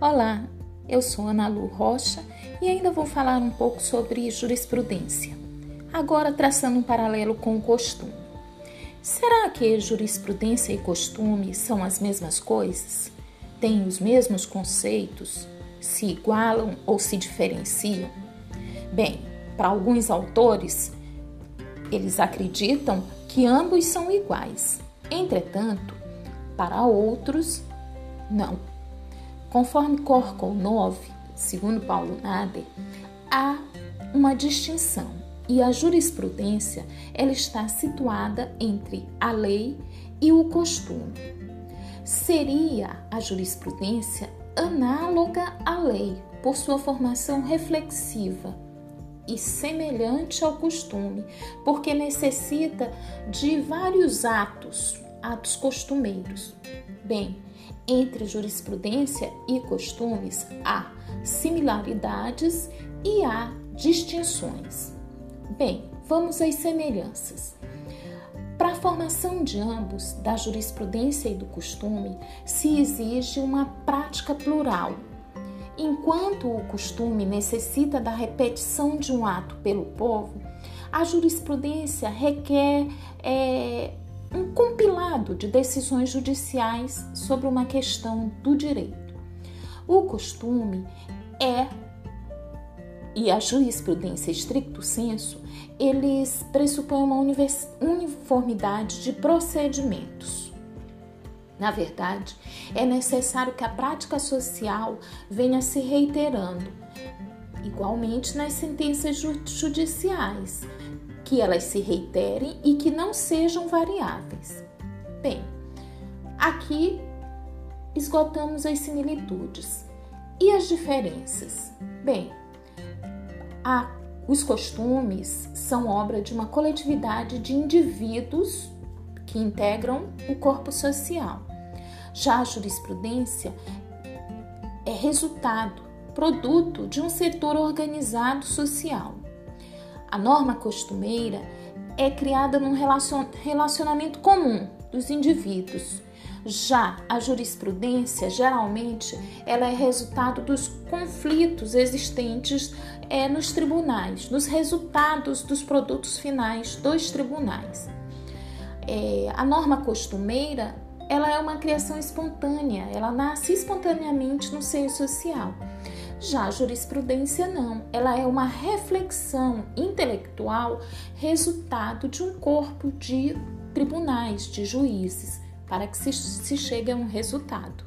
Olá, eu sou Ana Lu Rocha e ainda vou falar um pouco sobre jurisprudência. Agora traçando um paralelo com o costume. Será que jurisprudência e costume são as mesmas coisas? Têm os mesmos conceitos? Se igualam ou se diferenciam? Bem, para alguns autores, eles acreditam que ambos são iguais. Entretanto, para outros, não. Conforme Corcol 9, segundo Paulo Nader, há uma distinção e a jurisprudência ela está situada entre a lei e o costume. Seria a jurisprudência análoga à lei por sua formação reflexiva e semelhante ao costume, porque necessita de vários atos, atos costumeiros. Bem, entre jurisprudência e costumes há similaridades e há distinções. Bem, vamos às semelhanças. Para a formação de ambos, da jurisprudência e do costume, se exige uma prática plural. Enquanto o costume necessita da repetição de um ato pelo povo, a jurisprudência requer é, um compilado de decisões judiciais sobre uma questão do direito. O costume é e a jurisprudência estricto senso, eles pressupõem uma uniformidade de procedimentos. Na verdade, é necessário que a prática social venha se reiterando, igualmente nas sentenças judiciais, que elas se reiterem e que não sejam variáveis. Bem, aqui esgotamos as similitudes. E as diferenças? Bem, a, os costumes são obra de uma coletividade de indivíduos que integram o corpo social. Já a jurisprudência é resultado, produto de um setor organizado social. A norma costumeira é criada num relacionamento comum dos indivíduos. Já a jurisprudência, geralmente, ela é resultado dos conflitos existentes é, nos tribunais, nos resultados dos produtos finais dos tribunais. É, a norma costumeira, ela é uma criação espontânea, ela nasce espontaneamente no seio social. Já a jurisprudência não, ela é uma reflexão intelectual resultado de um corpo de tribunais, de juízes, para que se, se chegue a um resultado.